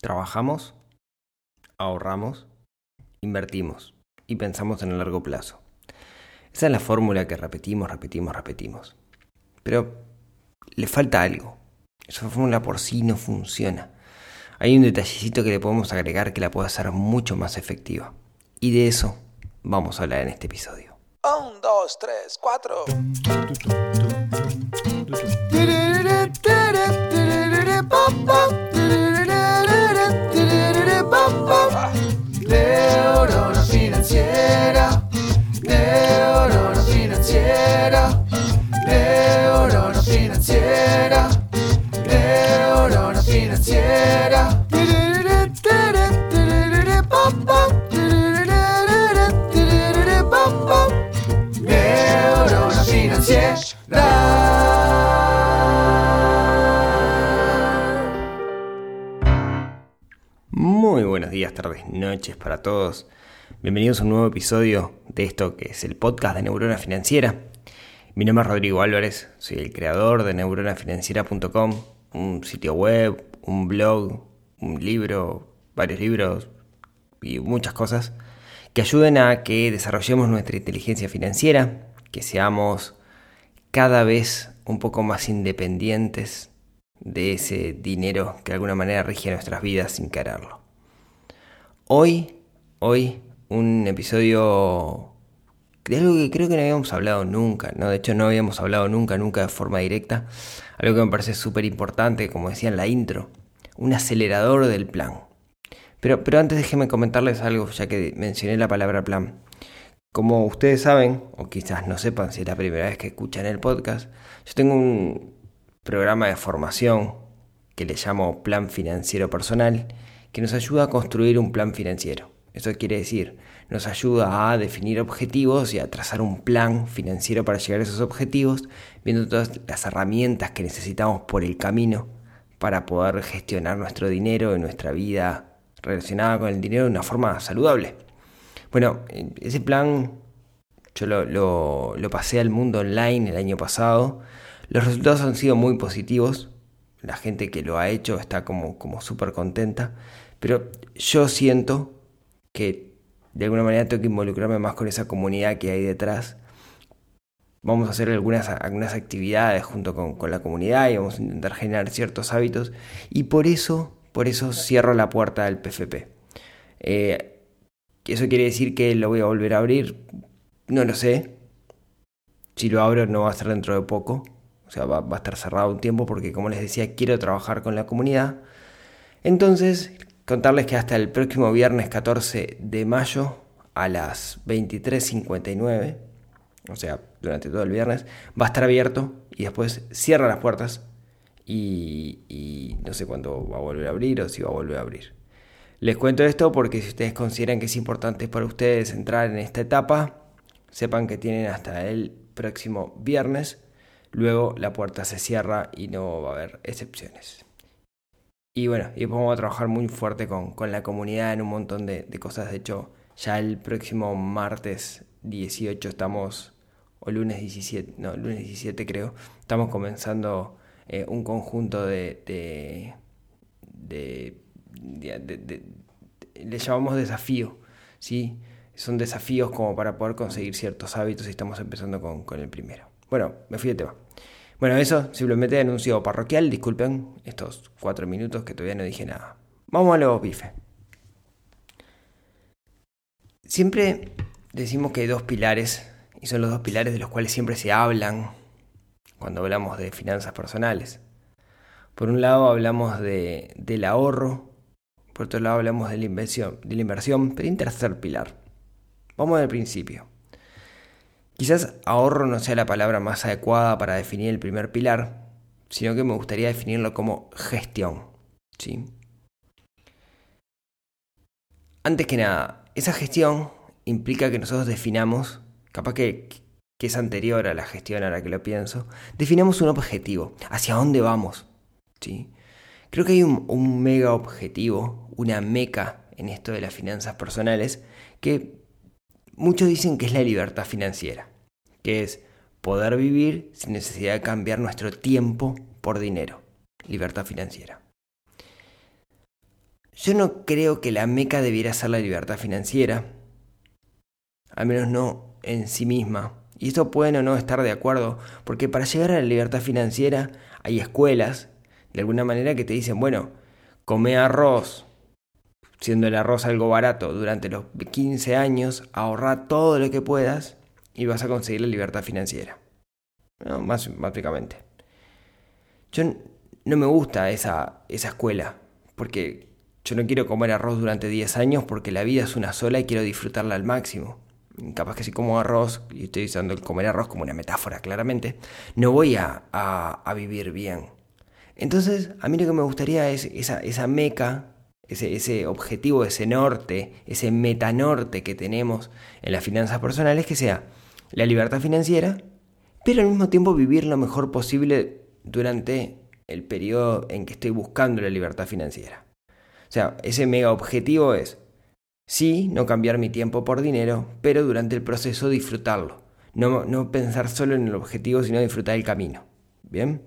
Trabajamos, ahorramos, invertimos y pensamos en el largo plazo. Esa es la fórmula que repetimos, repetimos, repetimos. Pero le falta algo. Esa fórmula por sí no funciona. Hay un detallecito que le podemos agregar que la puede hacer mucho más efectiva. Y de eso vamos a hablar en este episodio. Un, dos, tres, cuatro. Neurona financiera. Muy buenos días, tardes, noches para todos. Bienvenidos a un nuevo episodio de esto que es el podcast de Neurona Financiera. Mi nombre es Rodrigo Álvarez, soy el creador de neuronafinanciera.com, un sitio web, un blog, un libro, varios libros y muchas cosas que ayuden a que desarrollemos nuestra inteligencia financiera, que seamos cada vez un poco más independientes de ese dinero que de alguna manera rige nuestras vidas sin quererlo. Hoy, hoy, un episodio de algo que creo que no habíamos hablado nunca, ¿no? De hecho, no habíamos hablado nunca, nunca de forma directa. Algo que me parece súper importante, como decía en la intro, un acelerador del plan. Pero, pero antes déjenme comentarles algo, ya que mencioné la palabra plan. Como ustedes saben, o quizás no sepan si es la primera vez que escuchan el podcast, yo tengo un programa de formación que le llamo Plan Financiero Personal, que nos ayuda a construir un plan financiero. Eso quiere decir, nos ayuda a definir objetivos y a trazar un plan financiero para llegar a esos objetivos, viendo todas las herramientas que necesitamos por el camino para poder gestionar nuestro dinero en nuestra vida relacionada con el dinero de una forma saludable. Bueno, ese plan yo lo, lo, lo pasé al mundo online el año pasado. Los resultados han sido muy positivos. La gente que lo ha hecho está como, como súper contenta. Pero yo siento que de alguna manera tengo que involucrarme más con esa comunidad que hay detrás. Vamos a hacer algunas, algunas actividades junto con, con la comunidad y vamos a intentar generar ciertos hábitos. Y por eso, por eso cierro la puerta del PFP. Eh, ¿Eso quiere decir que lo voy a volver a abrir? No lo sé. Si lo abro no va a ser dentro de poco. O sea, va, va, a estar cerrado un tiempo porque, como les decía, quiero trabajar con la comunidad. Entonces, contarles que hasta el próximo viernes 14 de mayo a las 23.59, o sea, durante todo el viernes, va a estar abierto y después cierra las puertas y, y no sé cuándo va a volver a abrir o si va a volver a abrir. Les cuento esto porque si ustedes consideran que es importante para ustedes entrar en esta etapa, sepan que tienen hasta el próximo viernes. Luego la puerta se cierra y no va a haber excepciones. Y bueno, y vamos a trabajar muy fuerte con, con la comunidad en un montón de, de, cosas. De hecho, ya el próximo martes 18 estamos, o lunes 17, no, lunes 17 creo, estamos comenzando eh, un conjunto de, de, de le llamamos desafío, ¿sí? Son desafíos como para poder conseguir ciertos hábitos y estamos empezando con, con el primero. Bueno, me fui de tema. Bueno, eso, simplemente anuncio parroquial, disculpen estos cuatro minutos que todavía no dije nada. Vamos a los bifes. Siempre decimos que hay dos pilares, y son los dos pilares de los cuales siempre se hablan cuando hablamos de finanzas personales. Por un lado hablamos de, del ahorro, por otro lado hablamos de la inversión, de la inversión, pero hay un tercer pilar. Vamos al principio. Quizás ahorro no sea la palabra más adecuada para definir el primer pilar, sino que me gustaría definirlo como gestión. ¿sí? Antes que nada, esa gestión implica que nosotros definamos, capaz que, que es anterior a la gestión ahora que lo pienso, definamos un objetivo, hacia dónde vamos. ¿sí? Creo que hay un, un mega objetivo, una meca en esto de las finanzas personales, que muchos dicen que es la libertad financiera, que es poder vivir sin necesidad de cambiar nuestro tiempo por dinero. Libertad financiera. yo no creo que la meca debiera ser la libertad financiera, al menos no en sí misma. Y esto pueden o no estar de acuerdo, porque para llegar a la libertad financiera hay escuelas, de alguna manera, que te dicen, bueno, come arroz, siendo el arroz algo barato, durante los 15 años, ahorra todo lo que puedas y vas a conseguir la libertad financiera. ¿No? Más básicamente. Yo no me gusta esa, esa escuela, porque yo no quiero comer arroz durante 10 años porque la vida es una sola y quiero disfrutarla al máximo. Capaz que si como arroz, y estoy usando el comer arroz como una metáfora claramente, no voy a, a, vivir bien. Entonces, a mí lo que me gustaría es esa, esa meca, ese, ese objetivo, ese norte, ese metanorte que tenemos en las finanzas personales, que sea la libertad financiera, pero al mismo tiempo vivir lo mejor posible durante el periodo en que estoy buscando la libertad financiera. O sea, ese mega objetivo es, sí, no cambiar mi tiempo por dinero, pero durante el proceso disfrutarlo. No, no pensar solo en el objetivo, sino disfrutar el camino. ¿Bien?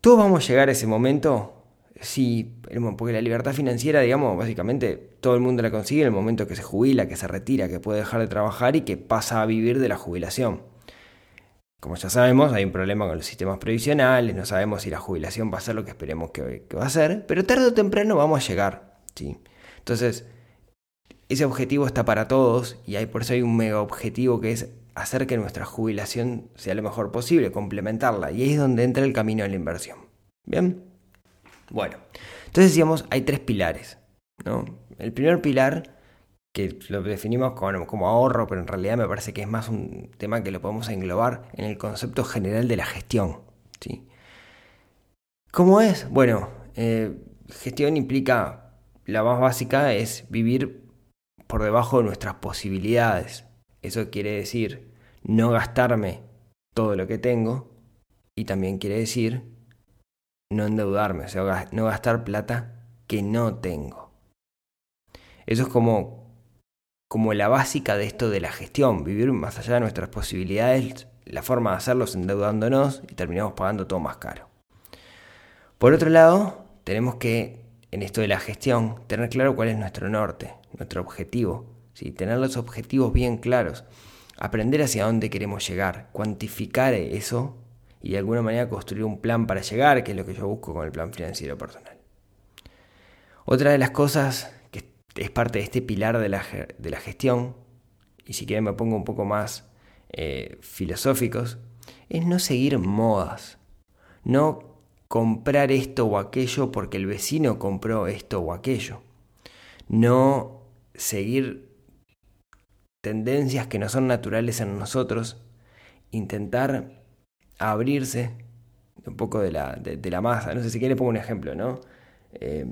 Todos vamos a llegar a ese momento Sí, porque la libertad financiera, digamos, básicamente todo el mundo la consigue en el momento que se jubila, que se retira, que puede dejar de trabajar y que pasa a vivir de la jubilación. Como ya sabemos, hay un problema con los sistemas previsionales, no sabemos si la jubilación va a ser lo que esperemos que, va a ser, pero tarde o temprano vamos a llegar. ¿sí? Entonces, ese objetivo está para todos y hay, por eso hay un mega objetivo que es hacer que nuestra jubilación sea lo mejor posible, complementarla. Y ahí es donde entra el camino de la inversión. ¿Bien? Bueno, entonces decíamos, hay tres pilares. ¿no? El primer pilar, que lo definimos como, ahorro, pero en realidad me parece que es más un tema que lo podemos englobar en el concepto general de la gestión. ¿sí? ¿Cómo es? Bueno, eh, gestión implica, la más básica es vivir por debajo de nuestras posibilidades. Eso quiere decir no gastarme todo lo que tengo y también quiere decir no endeudarme, o sea, no gastar plata que no tengo. Eso es como, como la básica de esto de la gestión, vivir más allá de nuestras posibilidades, la forma de hacerlo es endeudándonos y terminamos pagando todo más caro. Por otro lado, tenemos que, en esto de la gestión, tener claro cuál es nuestro norte, nuestro objetivo, ¿sí? tener los objetivos bien claros, aprender hacia dónde queremos llegar, cuantificar eso y de alguna manera construir un plan para llegar, que es lo que yo busco con el plan financiero personal. Otra de las cosas que es parte de este pilar de la, de la gestión, y si quieren me pongo un poco más eh, filosóficos, es no seguir modas, no comprar esto o aquello porque el vecino compró esto o aquello, no seguir tendencias que no son naturales en nosotros, intentar abrirse un poco de la, de, la masa. No sé si quiere pongo un ejemplo, ¿no? Eh,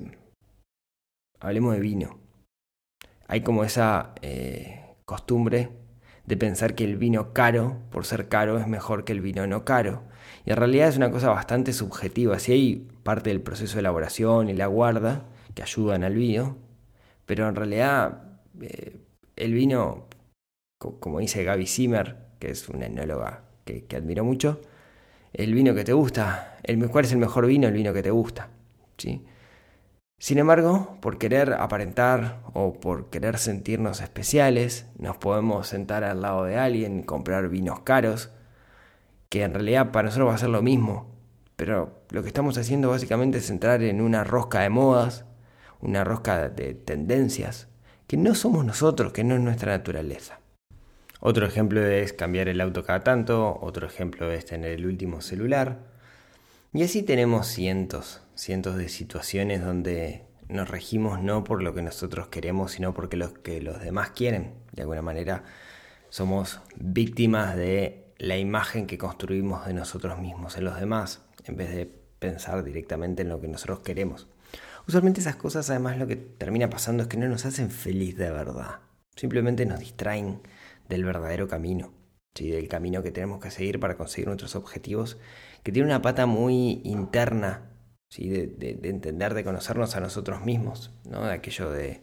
hablemos de vino. Hay como esa eh, costumbre de pensar que el vino caro, por ser caro, es mejor que el vino no caro. Y en realidad es una cosa bastante subjetiva. Si hay parte del proceso de elaboración y la guarda que ayudan al vino, pero en realidad eh, el vino, como dice Gaby Zimmer, que es una enóloga que, que admiro mucho, el vino que te gusta, el, cuál es el mejor vino, el vino que te gusta. ¿sí? Sin embargo, por querer aparentar o por querer sentirnos especiales, nos podemos sentar al lado de alguien y comprar vinos caros, que en realidad para nosotros va a ser lo mismo, pero lo que estamos haciendo básicamente es entrar en una rosca de modas, una rosca de tendencias, que no somos nosotros, que no es nuestra naturaleza. Otro ejemplo es cambiar el auto cada tanto, otro ejemplo es tener el último celular. Y así tenemos cientos, cientos de situaciones donde nos regimos no por lo que nosotros queremos, sino porque lo que los demás quieren. De alguna manera somos víctimas de la imagen que construimos de nosotros mismos en los demás, en vez de pensar directamente en lo que nosotros queremos. Usualmente esas cosas además lo que termina pasando es que no nos hacen feliz de verdad. Simplemente nos distraen del verdadero camino, ¿sí? del camino que tenemos que seguir para conseguir nuestros objetivos, que tiene una pata muy interna, ¿sí? de, entender, de conocernos a nosotros mismos, ¿no? de aquello de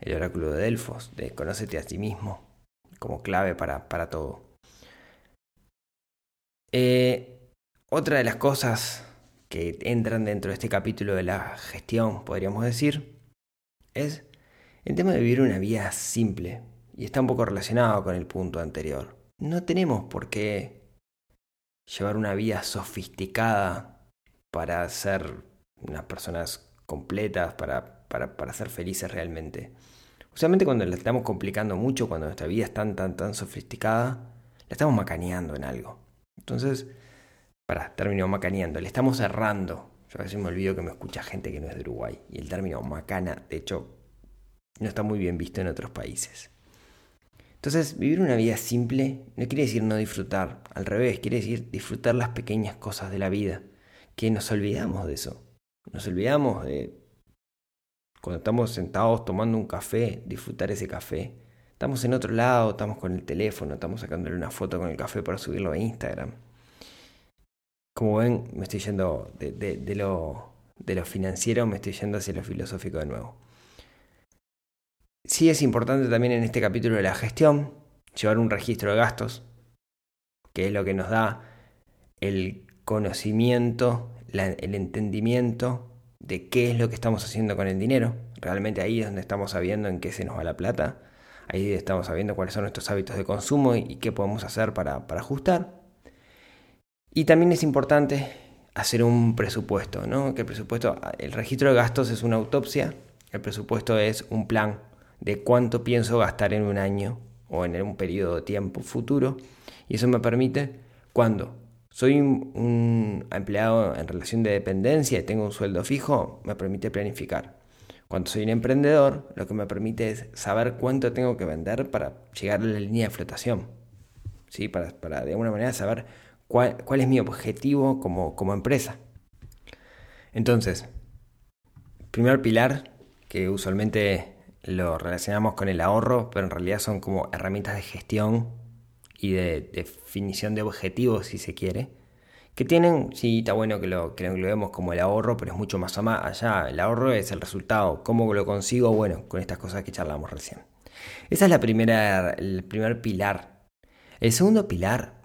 el oráculo de Delfos, de conócete a ti mismo, como clave para, para todo. Eh, otra de las cosas que entran dentro de este capítulo de la gestión, podríamos decir, es el tema de vivir una vida simple. Y está un poco relacionado con el punto anterior. No tenemos por qué llevar una vida sofisticada para ser unas personas completas, para, para, para ser felices realmente. Usualmente cuando la estamos complicando mucho, cuando nuestra vida es tan, tan, tan sofisticada, la estamos macaneando en algo. Entonces, para, termino macaneando, le estamos errando. Yo a veces me olvido que me escucha gente que no es de Uruguay. Y el término macana, de hecho, no está muy bien visto en otros países. Entonces, vivir una vida simple no quiere decir no disfrutar, al revés, quiere decir disfrutar las pequeñas cosas de la vida, que nos olvidamos de eso. Nos olvidamos de cuando estamos sentados tomando un café, disfrutar ese café. Estamos en otro lado, estamos con el teléfono, estamos sacándole una foto con el café para subirlo a Instagram. Como ven, me estoy yendo de, de, lo, de lo financiero, me estoy yendo hacia lo filosófico de nuevo. Sí es importante también en este capítulo de la gestión llevar un registro de gastos, que es lo que nos da el conocimiento, el entendimiento de qué es lo que estamos haciendo con el dinero. Realmente ahí es donde estamos sabiendo en qué se nos va la plata. Ahí estamos sabiendo cuáles son nuestros hábitos de consumo y, qué podemos hacer para, para, ajustar. Y también es importante hacer un presupuesto, ¿no? Que el presupuesto, el registro de gastos es una autopsia, el presupuesto es un plan de cuánto pienso gastar en un año o en un periodo de tiempo futuro. Y eso me permite, cuando soy un empleado en relación de dependencia y tengo un sueldo fijo, me permite planificar. Cuando soy un emprendedor, lo que me permite es saber cuánto tengo que vender para llegar a la línea de flotación. ¿Sí? Para, para de alguna manera saber cuál, cuál es mi objetivo como, como empresa. Entonces, primer pilar, que usualmente lo relacionamos con el ahorro, pero en realidad son como herramientas de gestión y de definición de objetivos, si se quiere, que tienen, sí, está bueno que lo, que lo vemos como el ahorro, pero es mucho más allá. El ahorro es el resultado. ¿Cómo lo consigo? Bueno, con estas cosas que charlamos recién. Esa es la primera, el primer pilar. El segundo pilar,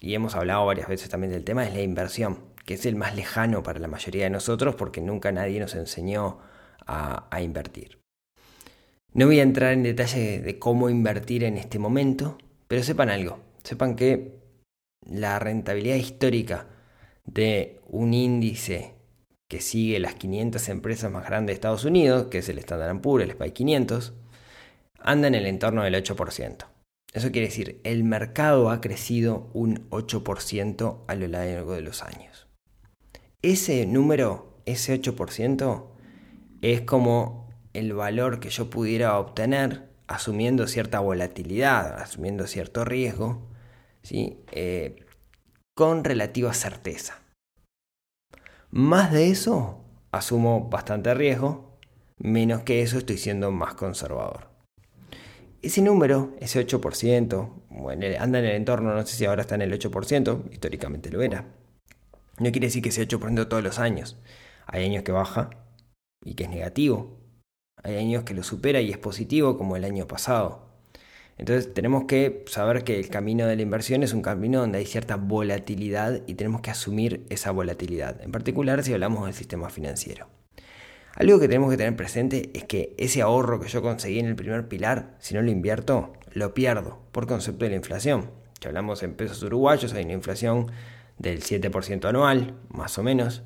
y hemos hablado varias veces también del tema, es la inversión, que es el más lejano para la mayoría de nosotros porque nunca nadie nos enseñó a invertir. No voy a entrar en detalle de cómo invertir en este momento, pero sepan algo, sepan que la rentabilidad histórica de un índice que sigue las 500 empresas más grandes de Estados Unidos, que es el Standard Poor's, el SPY 500, anda en el entorno del 8%. Eso quiere decir, el mercado ha crecido un 8% a lo largo de los años. Ese número, ese 8%, es como el valor que yo pudiera obtener asumiendo cierta volatilidad, asumiendo cierto riesgo, ¿sí? Eh, con relativa certeza. Más de eso, asumo bastante riesgo, menos que eso estoy siendo más conservador. Ese número, ese 8%, bueno, anda en el entorno, no sé si ahora está en el 8%, históricamente lo era. No quiere decir que sea 8% todos los años. Hay años que baja y que es negativo, hay años que lo supera y es positivo como el año pasado. Entonces tenemos que saber que el camino de la inversión es un camino donde hay cierta volatilidad y tenemos que asumir esa volatilidad, en particular si hablamos del sistema financiero. Algo que tenemos que tener presente es que ese ahorro que yo conseguí en el primer pilar, si no lo invierto, lo pierdo por concepto de la inflación. Si hablamos en pesos uruguayos, hay una inflación del 7% anual, más o menos,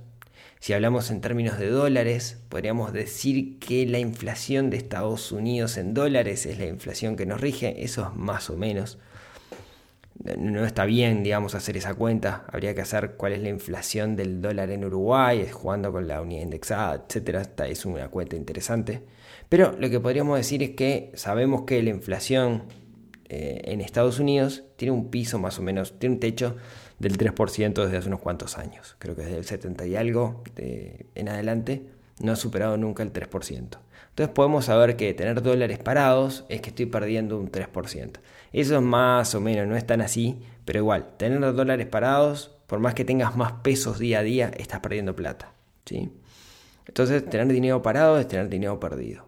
si hablamos en términos de dólares, podríamos decir que la inflación de Estados Unidos en dólares es la inflación que nos rige, eso es más o menos. No está bien, digamos, hacer esa cuenta. Habría que hacer cuál es la inflación del dólar en Uruguay, jugando con la unidad indexada, etc. Esta es una cuenta interesante. Pero lo que podríamos decir es que sabemos que la inflación eh, en Estados Unidos tiene un piso más o menos, tiene un techo del 3% desde hace unos cuantos años. Creo que desde el 70 y algo en adelante no ha superado nunca el 3%. Entonces podemos saber que tener dólares parados es que estoy perdiendo un 3%. Eso es más o menos, no es tan así, pero igual, tener dólares parados, por más que tengas más pesos día a día, estás perdiendo plata. ¿sí? Entonces tener dinero parado es tener dinero perdido.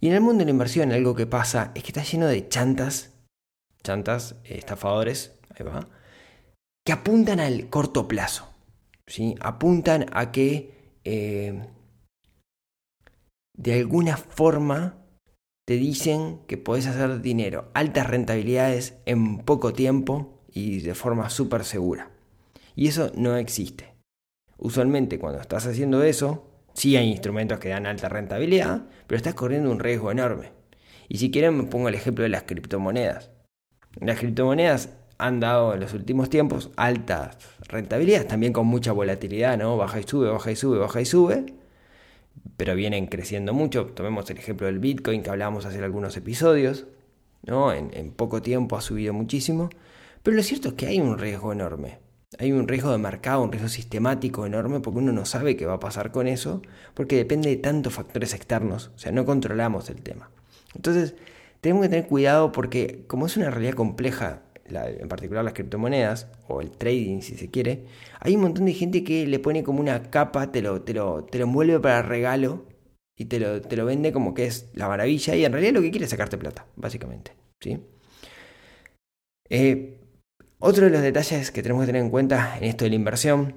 Y en el mundo de la inversión algo que pasa es que está lleno de chantas, chantas, estafadores, ahí va, que apuntan al corto plazo. ¿sí? apuntan a que eh, de alguna forma te dicen que podés hacer dinero, altas rentabilidades en poco tiempo y de forma súper segura. Y eso no existe. Usualmente cuando estás haciendo eso, sí hay instrumentos que dan alta rentabilidad, pero estás corriendo un riesgo enorme. Y si quieren me pongo el ejemplo de las criptomonedas. Las criptomonedas han dado en los últimos tiempos altas rentabilidades, también con mucha volatilidad, ¿no? Baja y sube, baja y sube, baja y sube, pero vienen creciendo mucho. Tomemos el ejemplo del Bitcoin que hablábamos hace algunos episodios, ¿no? En, en poco tiempo ha subido muchísimo, pero lo cierto es que hay un riesgo enorme. Hay un riesgo de mercado, un riesgo sistemático enorme porque uno no sabe qué va a pasar con eso, porque depende de tantos factores externos, o sea, no controlamos el tema. Entonces, tenemos que tener cuidado porque como es una realidad compleja, en particular las criptomonedas, o el trading si se quiere, hay un montón de gente que le pone como una capa, te lo, te lo, te lo envuelve para regalo y te lo, te lo vende como que es la maravilla y en realidad lo que quiere es sacarte plata, básicamente. ¿sí? Eh, otro de los detalles que tenemos que tener en cuenta en esto de la inversión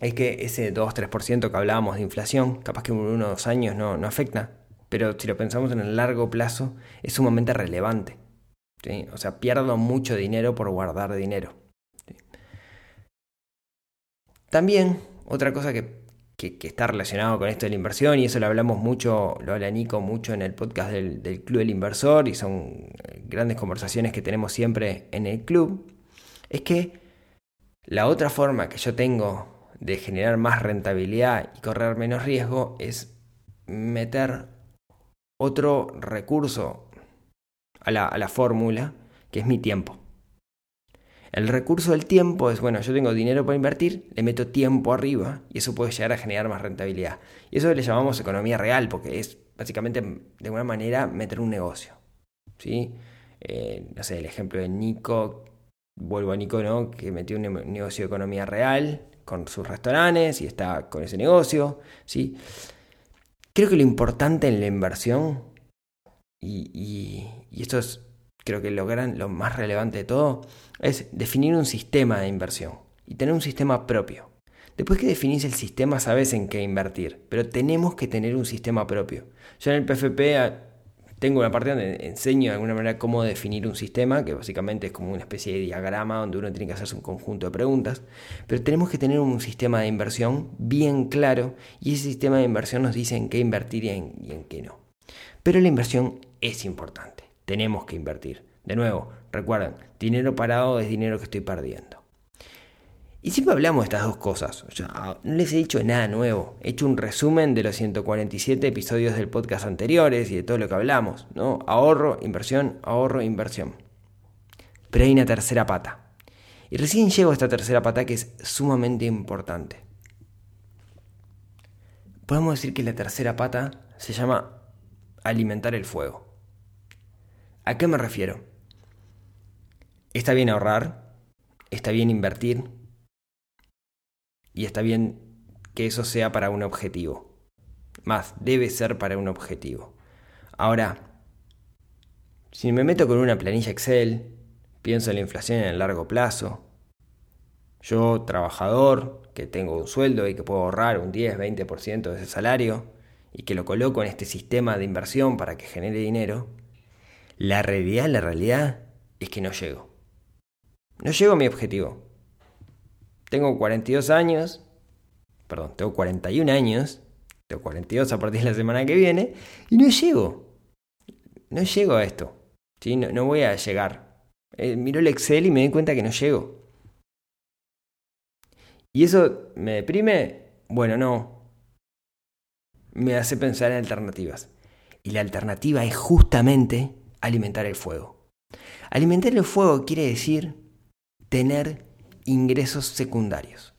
es que ese 2-3% que hablábamos de inflación, capaz que en unos años no, no afecta, pero si lo pensamos en el largo plazo, es sumamente relevante. O sea, pierdo mucho dinero por guardar dinero. También, otra cosa que, está relacionado con esto de la inversión, y eso lo hablamos mucho, lo habla Nico mucho en el podcast del, del Club del Inversor, y son grandes conversaciones que tenemos siempre en el club, es que la otra forma que yo tengo de generar más rentabilidad y correr menos riesgo es meter otro recurso a la, fórmula, que es mi tiempo. El recurso del tiempo es, bueno, yo tengo dinero para invertir, le meto tiempo arriba y eso puede llegar a generar más rentabilidad. Y eso le llamamos economía real, porque es básicamente de alguna manera meter un negocio. ¿sí? Eh, no sé, el ejemplo de Nico, vuelvo a Nico, ¿no? que metió un negocio de economía real con sus restaurantes y está con ese negocio. ¿sí? Creo que lo importante en la inversión, y, esto es creo que lo, lo más relevante de todo, es definir un sistema de inversión y tener un sistema propio. Después que definís el sistema sabes en qué invertir, pero tenemos que tener un sistema propio. Yo en el PFP tengo una parte donde enseño de alguna manera cómo definir un sistema, que básicamente es como una especie de diagrama donde uno tiene que hacerse un conjunto de preguntas, pero tenemos que tener un sistema de inversión bien claro y ese sistema de inversión nos dice en qué invertir y en, qué no. Pero la inversión es importante, tenemos que invertir. De nuevo, recuerden, dinero parado es dinero que estoy perdiendo. Y siempre hablamos de estas dos cosas. no les he dicho nada nuevo. He hecho un resumen de los 147 episodios del podcast anteriores y de todo lo que hablamos. ¿no? Ahorro, inversión, ahorro, inversión. Pero hay una tercera pata. Y recién llego a esta tercera pata que es sumamente importante. Podemos decir que la tercera pata se llama alimentar el fuego. ¿A qué me refiero? Está bien ahorrar, está bien invertir, y está bien que eso sea para un objetivo. Más, debe ser para un objetivo. Ahora, si me meto con una planilla Excel, pienso en la inflación en el largo plazo, yo, trabajador, que tengo un sueldo y que puedo ahorrar un 10, 20% de ese salario y que lo coloco en este sistema de inversión para que genere dinero, la realidad, la realidad es que no llego. No llego a mi objetivo tengo 42 años, perdón, tengo 41 años, tengo 42 a partir de la semana que viene, y no llego. No llego a esto. ¿sí? No, voy a llegar. Eh, miro el Excel y me doy cuenta que no llego. ¿Y eso me deprime? Bueno, no. Me hace pensar en alternativas. Y la alternativa es justamente alimentar el fuego. Alimentar el fuego quiere decir tener ingresos secundarios.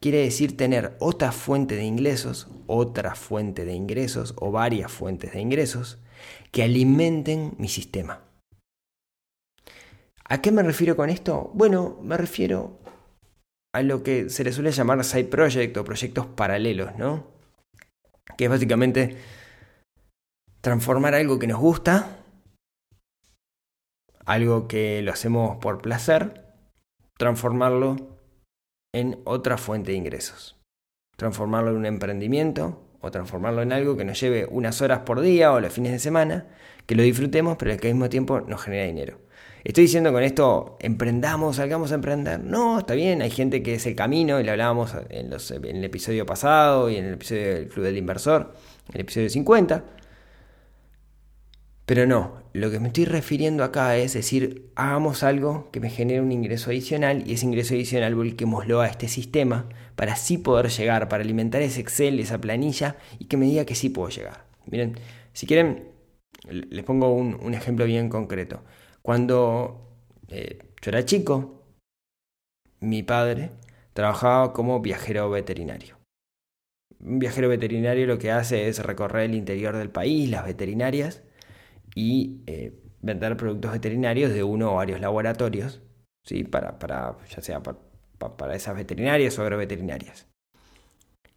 Quiere decir tener otra fuente de ingresos, otra fuente de ingresos o varias fuentes de ingresos que alimenten mi sistema. ¿A qué me refiero con esto? Bueno, me refiero a lo que se le suele llamar side project o proyectos paralelos, ¿no? Que es básicamente transformar algo que nos gusta, algo que lo hacemos por placer, transformarlo en otra fuente de ingresos. Transformarlo en un emprendimiento o transformarlo en algo que nos lleve unas horas por día o los fines de semana, que lo disfrutemos, pero que al mismo tiempo nos genera dinero. Estoy diciendo con esto, emprendamos, salgamos a emprender. No, está bien, hay gente que es el camino, y lo hablábamos en, en el episodio pasado y en el episodio del Club del Inversor, el episodio 50. Pero no, lo que me estoy refiriendo acá es decir, hagamos algo que me genere un ingreso adicional y ese ingreso adicional volquémoslo a este sistema para así poder llegar, para alimentar ese Excel, esa planilla y que me diga que sí puedo llegar. Miren, si quieren, les pongo un, ejemplo bien concreto. Cuando eh, yo era chico, mi padre trabajaba como viajero veterinario. Un viajero veterinario lo que hace es recorrer el interior del país, las veterinarias, y eh, vender productos veterinarios de uno o varios laboratorios, ¿sí? para, para, ya sea para, para esas veterinarias o agroveterinarias.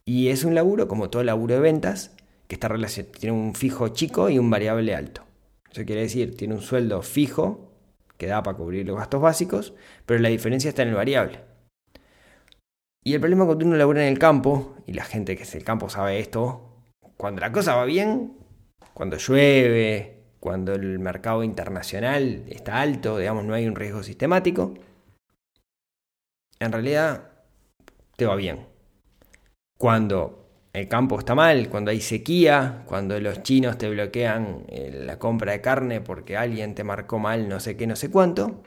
Y es un laburo, como todo laburo de ventas, que está tiene un fijo chico y un variable alto. Eso quiere decir, tiene un sueldo fijo que da para cubrir los gastos básicos, pero la diferencia está en el variable. Y el problema cuando uno labura en el campo, y la gente que es del campo sabe esto, cuando la cosa va bien, cuando llueve, cuando el mercado internacional está alto, digamos, no hay un riesgo sistemático, en realidad te va bien. Cuando el campo está mal, cuando hay sequía, cuando los chinos te bloquean eh, la compra de carne porque alguien te marcó mal no sé qué, no sé cuánto,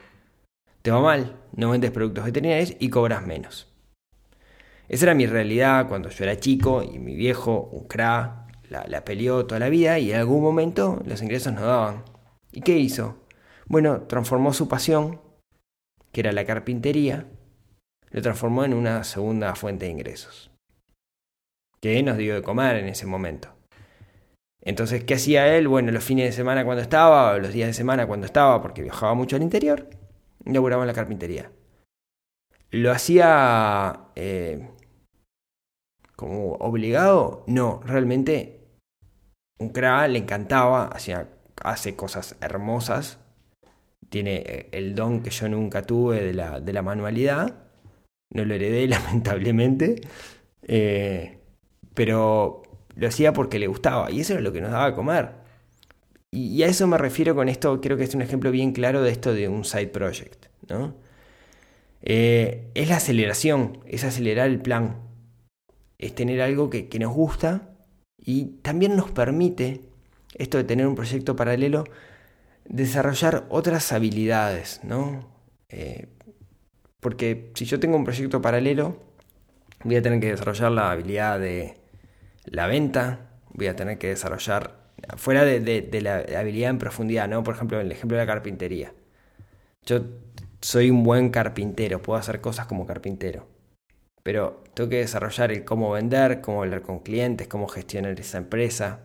te va mal, no vendes productos veterinarios y cobras menos. Esa era mi realidad cuando yo era chico y mi viejo, un cra, la, peleó toda la vida y en algún momento los ingresos no daban. ¿Y qué hizo? Bueno, transformó su pasión, que era la carpintería, lo transformó en una segunda fuente de ingresos, que nos dio de comer en ese momento. Entonces, ¿qué hacía él? Bueno, los fines de semana cuando estaba, o los días de semana cuando estaba, porque viajaba mucho al interior, inauguraba la carpintería. Lo hacía eh, como obligado, no, realmente un cra le encantaba, hacía, hace cosas hermosas, tiene eh, el don que yo nunca tuve de la, de la manualidad, no lo heredé lamentablemente, eh, pero lo hacía porque le gustaba y eso era lo que nos daba a comer. Y, a eso me refiero con esto, creo que es un ejemplo bien claro de esto de un side project. ¿no? Eh, es la aceleración, es acelerar el plan, es tener algo que, que nos gusta y también nos permite, esto de tener un proyecto paralelo, desarrollar otras habilidades, ¿no? Eh, porque si yo tengo un proyecto paralelo, voy a tener que desarrollar la habilidad de la venta, voy a tener que desarrollar, fuera de, la habilidad en profundidad, ¿no? Por ejemplo, el ejemplo de la carpintería. Yo soy un buen carpintero, puedo hacer cosas como carpintero pero tengo que desarrollar el cómo vender, cómo hablar con clientes, cómo gestionar esa empresa,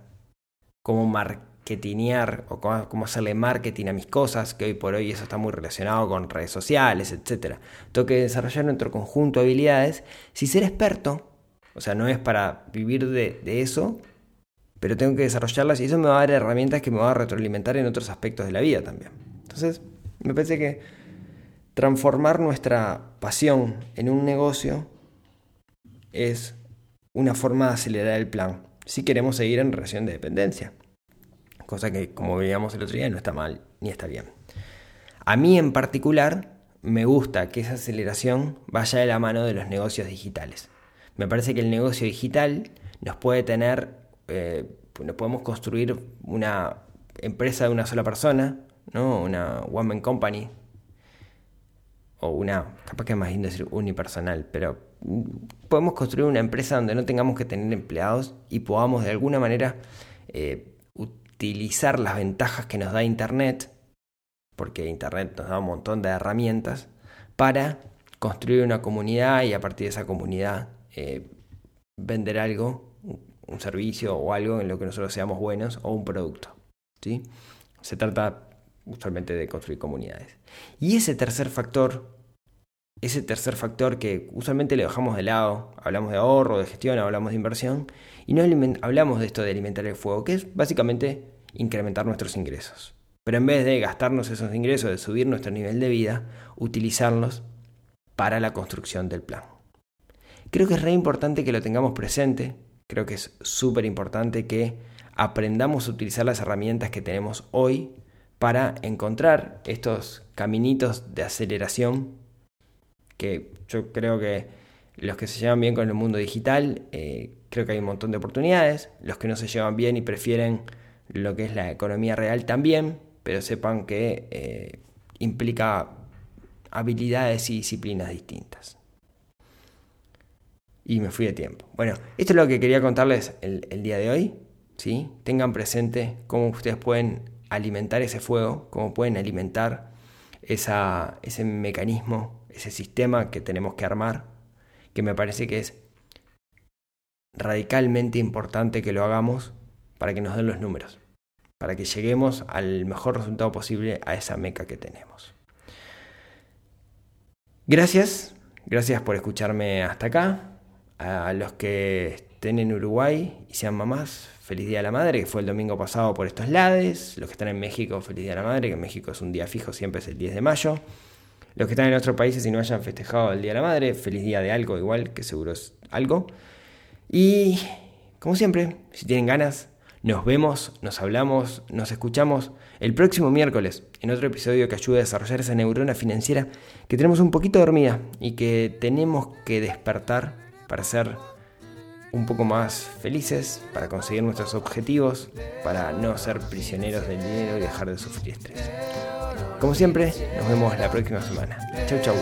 cómo marketinear o cómo, hacerle marketing a mis cosas, que hoy por hoy eso está muy relacionado con redes sociales, etc. Tengo que desarrollar otro conjunto de habilidades. Si ser experto, o sea, no es para vivir de, de eso, pero tengo que desarrollarlas y eso me va a dar herramientas que me van a retroalimentar en otros aspectos de la vida también. Entonces, me parece que transformar nuestra pasión en un negocio es una forma de acelerar el plan si queremos seguir en relación de dependencia. Cosa que, como veíamos el otro día, no está mal ni está bien. A mí en particular me gusta que esa aceleración vaya de la mano de los negocios digitales. Me parece que el negocio digital nos puede tener, eh, nos podemos construir una empresa de una sola persona, ¿no? una one man company, o una, capaz que es más lindo decir unipersonal, pero podemos construir una empresa donde no tengamos que tener empleados y podamos de alguna manera eh, utilizar las ventajas que nos da Internet, porque Internet nos da un montón de herramientas, para construir una comunidad y a partir de esa comunidad eh, vender algo, un servicio o algo en lo que nosotros seamos buenos o un producto. ¿sí? Se trata usualmente de construir comunidades. Y ese tercer factor ese tercer factor que usualmente le dejamos de lado, hablamos de ahorro, de gestión, hablamos de inversión, y no hablamos de esto de alimentar el fuego, que es básicamente incrementar nuestros ingresos. Pero en vez de gastarnos esos ingresos, de subir nuestro nivel de vida, utilizarlos para la construcción del plan. Creo que es re importante que lo tengamos presente, creo que es súper importante que aprendamos a utilizar las herramientas que tenemos hoy para encontrar estos caminitos de aceleración que yo creo que los que se llevan bien con el mundo digital, eh, creo que hay un montón de oportunidades, los que no se llevan bien y prefieren lo que es la economía real también, pero sepan que eh, implica habilidades y disciplinas distintas. Y me fui de tiempo. Bueno, esto es lo que quería contarles el, el día de hoy. ¿sí? Tengan presente cómo ustedes pueden alimentar ese fuego, cómo pueden alimentar esa, ese mecanismo, ese sistema que tenemos que armar, que me parece que es radicalmente importante que lo hagamos para que nos den los números, para que lleguemos al mejor resultado posible a esa meca que tenemos. Gracias, gracias por escucharme hasta acá. A los que estén en Uruguay y sean mamás, feliz Día de la Madre, que fue el domingo pasado por estos lados. Los que están en México, feliz Día de la Madre, que en México es un día fijo, siempre es el 10 de mayo. Los que están en otros países y no hayan festejado el Día de la Madre, feliz día de algo igual, que seguro es algo. Y, como siempre, si tienen ganas, nos vemos, nos hablamos, nos escuchamos el próximo miércoles en otro episodio que ayude a desarrollar esa neurona financiera que tenemos un poquito dormida y que tenemos que despertar para ser un poco más felices, para conseguir nuestros objetivos, para no ser prisioneros del dinero y dejar de sufrir estrés. Como siempre, nos vemos la próxima semana. Chau, chau.